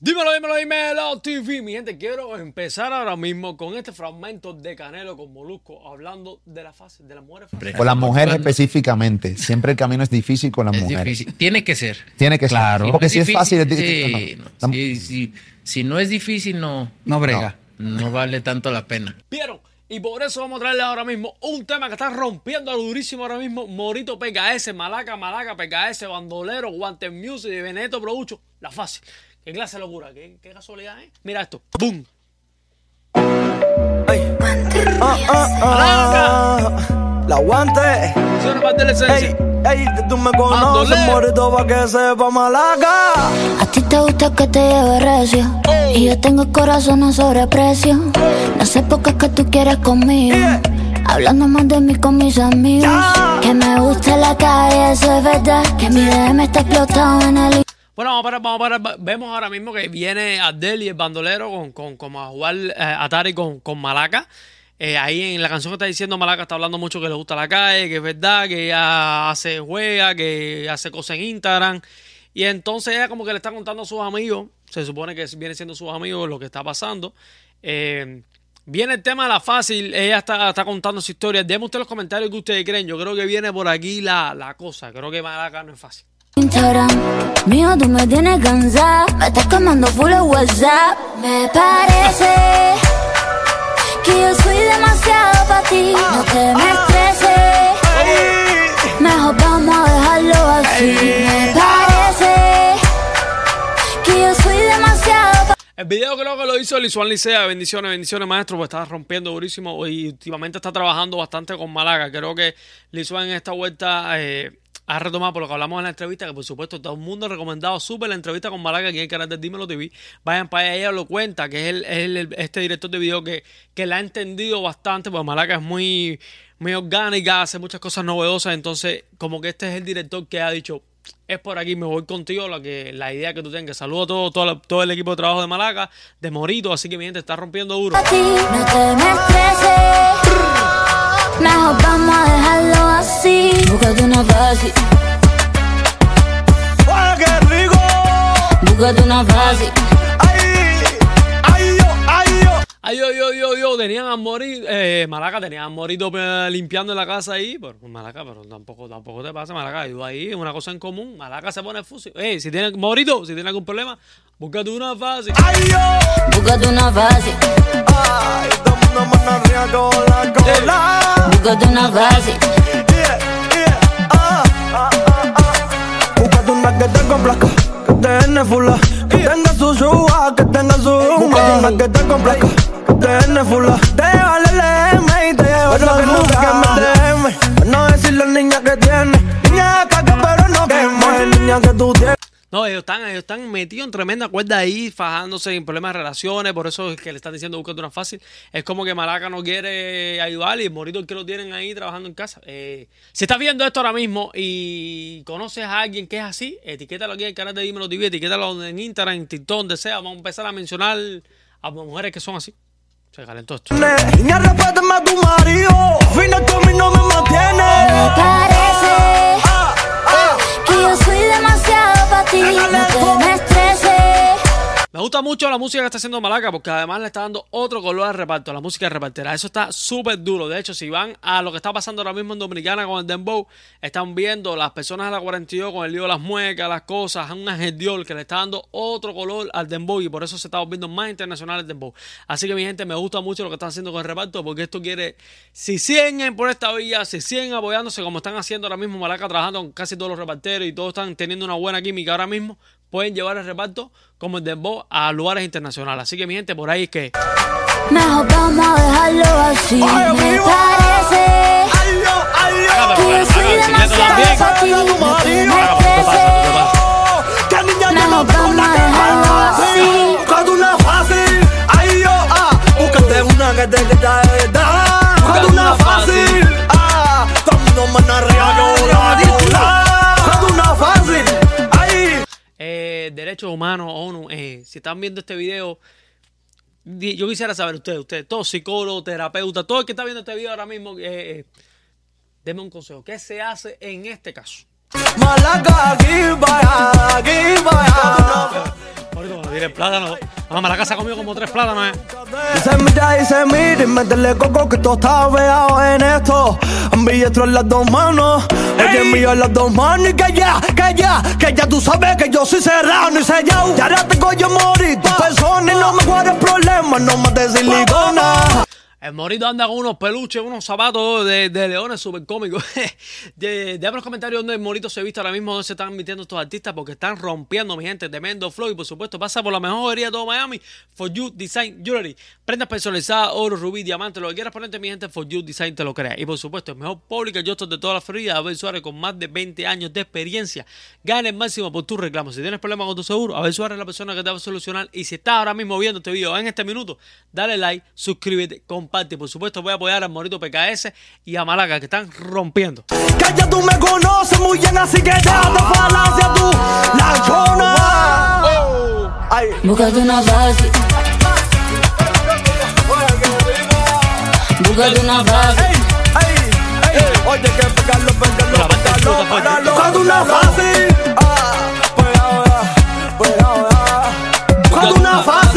Dímelo, dímelo, dímelo, TV. Mi gente, quiero empezar ahora mismo con este fragmento de Canelo con Molusco, hablando de la fase, de las mujeres. Con las mujeres específicamente. Siempre el camino es difícil con las Es mujeres. difícil. Tiene que ser. Tiene que Claro. ser. Porque si es fácil, es sí, difícil. no. Si, si- si no es difícil, no, No brega. no vale tanto la pena. ¿Vieron? Y por eso vamos a traerle ahora mismo un tema que está rompiendo durísimo ahora mismo. Morito PKS, Malaca, Malaca, PKS, Bandolero, Guantes Music, de Beneto Producho. La fácil. Qué clase de locura, qué, qué casualidad, ¿eh? Mira esto. ¡Boom! Ah, La guante. Eso no parte de la esencia. Ey, ey, tú me conoces, morito, pa' que sepa malaga. A ti te gusta que te lleve recio Y yo tengo el corazón a sobreprecio No sé por qué es que tú quieres conmigo Hablando más de mí con mis amigos Que me gusta la calle, eso es verdad Que mi DM está explotado en el Bueno, vamos a parar, vamos a parar. Vemos ahora mismo que viene Abdel y el bandolero con, con, como a jugar eh, Atari con, con Malaca. Eh, ahí en la canción que está diciendo Malaca está hablando mucho que le gusta la calle, que es verdad, que ella hace juega, que hace cosas en Instagram. Y entonces ella como que le está contando a sus amigos, se supone que viene siendo sus amigos lo que está pasando. Eh, viene el tema de la fácil, ella está, está contando su historia. Deme usted los comentarios que ustedes creen. Yo creo que viene por aquí la, la cosa. Creo que Malaca no es fácil. Instagram Mío, tú me tienes cansada. Me estás quemando full el WhatsApp. Me parece Que yo soy demasiado para ti. No te me estreses Mejor vamos a dejarlo así. Me parece Que yo soy demasiado pa' El video creo que lo hizo Lisuan Licea. Bendiciones, bendiciones, maestro. Pues está rompiendo durísimo y últimamente está trabajando bastante con Malaga. Creo que Lisuan en esta vuelta eh, ha retomado por lo que hablamos en la entrevista, que por supuesto todo el mundo ha recomendado súper la entrevista con Malaga aquí en el canal de Dímelo TV. Vayan para allá, ella lo cuenta, que es, el, el- este director de video que, que la ha entendido bastante, porque Malaga es muy, muy orgánica, hace muchas cosas novedosas. Entonces, como que este es el director que ha dicho, es por aquí, me voy contigo, la, que, la idea que tú tengas. Saludo a todo, todo, todo el equipo de trabajo de Malaga, de Morito, así que mi gente está rompiendo duro. ti No te me Mejor vamos a dejarlo una fácil ¡Ay, qué rico! Búscate una fácil ¡Ay! ¡Ay, yo! ¡Ay, yo! Ay, yo, yo, yo, yo, tenían a Morito, eh, Malaca, tenían a Morito eh, limpiando la casa ahí, pero Malaca, pero tampoco, tampoco te pasa, Malaca, yo ahí, es una cosa en común, Malaca se pone fusil. Eh, si tiene, Morito, si tiene algún problema, búscate una fácil. ¡Ay, yo! Búscate una fácil ¡Ay! Todo el mundo con la cola. Búscate una fácil Yeah, fula, que tenga su suba, que tenga su una que te complazca, que te fula. Están, ellos están metidos en tremenda cuerda ahí, fajándose en problemas de relaciones, por eso es que le están diciendo búscate una fácil. Es como que Malaca no quiere ayudar y Morito que lo tienen ahí trabajando en casa. Eh, si estás viendo esto ahora mismo y conoces a alguien que es así, etiquétalo aquí en el canal de Dímelo TV, etiquétalo en Instagram, en TikTok, donde sea. Vamos a empezar a mencionar a mujeres que son así. Se calentó esto. Niña, respétame a tu marido, fina no me mantiene. Demasiado gusta mucho la música que está haciendo Malaca porque además le está dando otro color al reparto, la música repartera. Eso está súper duro. De hecho, si van a lo que está pasando ahora mismo en Dominicana con el Dembow, están viendo las personas de la 42 con el lío de las muecas, las cosas, a un Dior que le está dando otro color al Dembow y por eso se está volviendo más internacional el Dembow. Así que mi gente, me gusta mucho lo que están haciendo con el reparto porque esto quiere, si siguen por esta vía, si siguen apoyándose como están haciendo ahora mismo Malaca trabajando con casi todos los reparteros y todos están teniendo una buena química ahora mismo, pueden llevar el reparto como el Dembow a lugares internacionales. Así que mi gente, por ahí es que... Mejor vamos a dejarlo así. Ay, Me parece Ay, yo. Que soy demasiado para ti No Mejor vamos a dejarlo así. Humanos, ONU, eh, si están viendo este video, yo quisiera saber ustedes, ustedes, todos psicólogos, terapeutas, todo el que está viendo este video ahora mismo, eh, eh, denme un consejo. ¿Qué se hace en este caso? No plátano. Vamos, la casa comió como tres plátanos, eh. Se mira y se mira y métele coco que todo está veado en esto. Un billetro en las dos manos, oye mío en las dos manos y que ya, que ya, que ya tú sabes que yo soy serrano y sellado. Y ahora tengo yo morir tu persona y no me guardes problemas, no me des silicona. El morito anda con unos peluches, unos zapatos de, leones súper cómicos. de, de los comentarios donde el morito se ha visto ahora mismo, donde se están metiendo estos artistas, porque están rompiendo, mi gente, tremendo flow. Y por supuesto, pasa por la mejor joyería de todo Miami, For You Design Jewelry. Prendas personalizadas, oro, rubí, diamante, lo que quieras ponerte, mi gente, For You Design te lo crea. Y por supuesto, el mejor público yo de toda la Florida, Abel Suárez, con más de 20 años de experiencia. Gana el máximo por tu reclamo. Si tienes problemas con tu seguro, Abel Suárez es la persona que te va a solucionar. Y si estás ahora mismo viendo este video en este minuto, dale like, suscríbete, comparte. Por supuesto, voy a apoyar al Morito PKS y a Malaga, que están rompiendo. Que ya tú me conoces muy bien, así que déjate falacia tú, la chona. Ay. Búscate una fácil. Búscate una fácil. Ey, ey, ey. Oye, que pegarlo, pegarlo, pegarlo, pegarlo. Buscando una fácil. Ah, pegado ya, pegado ya. Buscando una fácil.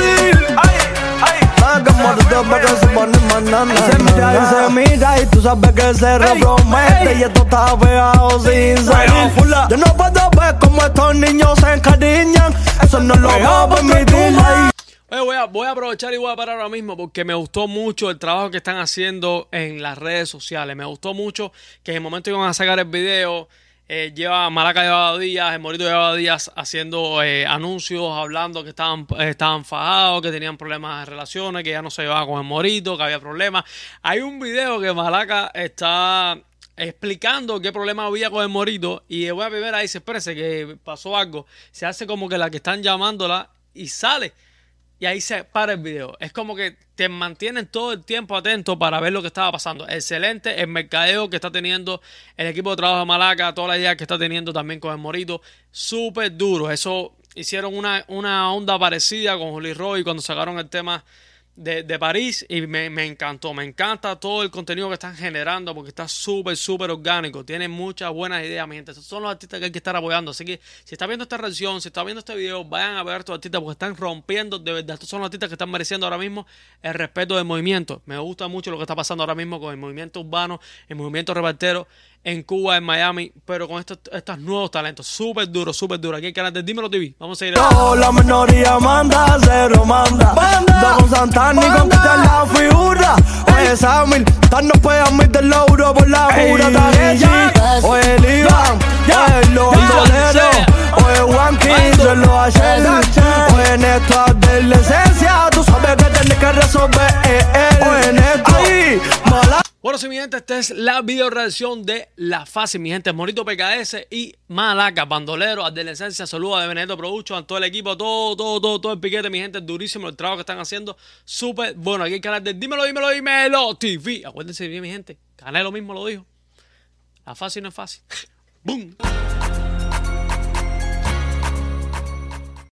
Ay, ay. Saca morito pa' que se pone manana. Y se mira y se mira y tú sabes que se repromete. Y esto está pegado sin salir. Yo no puedo ver cómo estos niños se encariñan. Eso no lo voy a permitir. Ay. Oye, voy, a, voy a aprovechar y voy a parar ahora mismo porque me gustó mucho el trabajo que están haciendo en las redes sociales. Me gustó mucho que en el momento que iban a sacar el video, eh, lleva, Malaca llevaba días, el Morito llevaba días haciendo eh, anuncios, hablando que estaban, eh, estaban fajados, que tenían problemas de relaciones, que ya no se llevaba con el Morito, que había problemas. Hay un video que Malaca está explicando qué problema había con el morito y de buena primera dice, espérese que pasó algo, se hace como que la que están llamándola y sale y ahí se para el video. Es como que te mantienen todo el tiempo atento para ver lo que estaba pasando. Excelente el mercadeo que está teniendo el equipo de trabajo de Malaca, toda la idea que está teniendo también con el Morito. Súper duro. Eso hicieron una, una onda parecida con Juli Roy cuando sacaron el tema de, de París y me, me encantó. Me encanta todo el contenido que están generando porque está súper, súper orgánico. Tienen muchas buenas ideas, mi gente. Estos son los artistas que hay que estar apoyando. Así que si está viendo esta reacción, si está viendo este video, vayan a ver a estos artistas porque están rompiendo de verdad. Estos son los artistas que están mereciendo ahora mismo el respeto del movimiento. Me gusta mucho lo que está pasando ahora mismo con el movimiento urbano, el movimiento repartero en Cuba, en Miami, pero con estos, estos nuevos talentos. Súper duro, súper duro. Aquí en el canal de Dímelo TV. Vamos a ir a... La minoría manda, cero manda. Manda. Don Santana y conquista la figura. Oye, Samil, tan no puede admitir el euro por la jura. Oye, el Iván, oye, los boleros. Oye, gente, esta es la video reacción de La Fácil, mi gente. Morito PKS y Malaca, Bandolero, Adolescencia, saludos de Benedetto Producho, a todo el equipo, todo, todo, todo, todo el piquete, mi gente, durísimo el trabajo que están haciendo. Súper bueno. Aquí el canal de Dímelo, Dímelo, Dímelo TV. Acuérdense bien, mi gente. Canelo mismo lo dijo. La Fácil no es fácil. ¡Bum!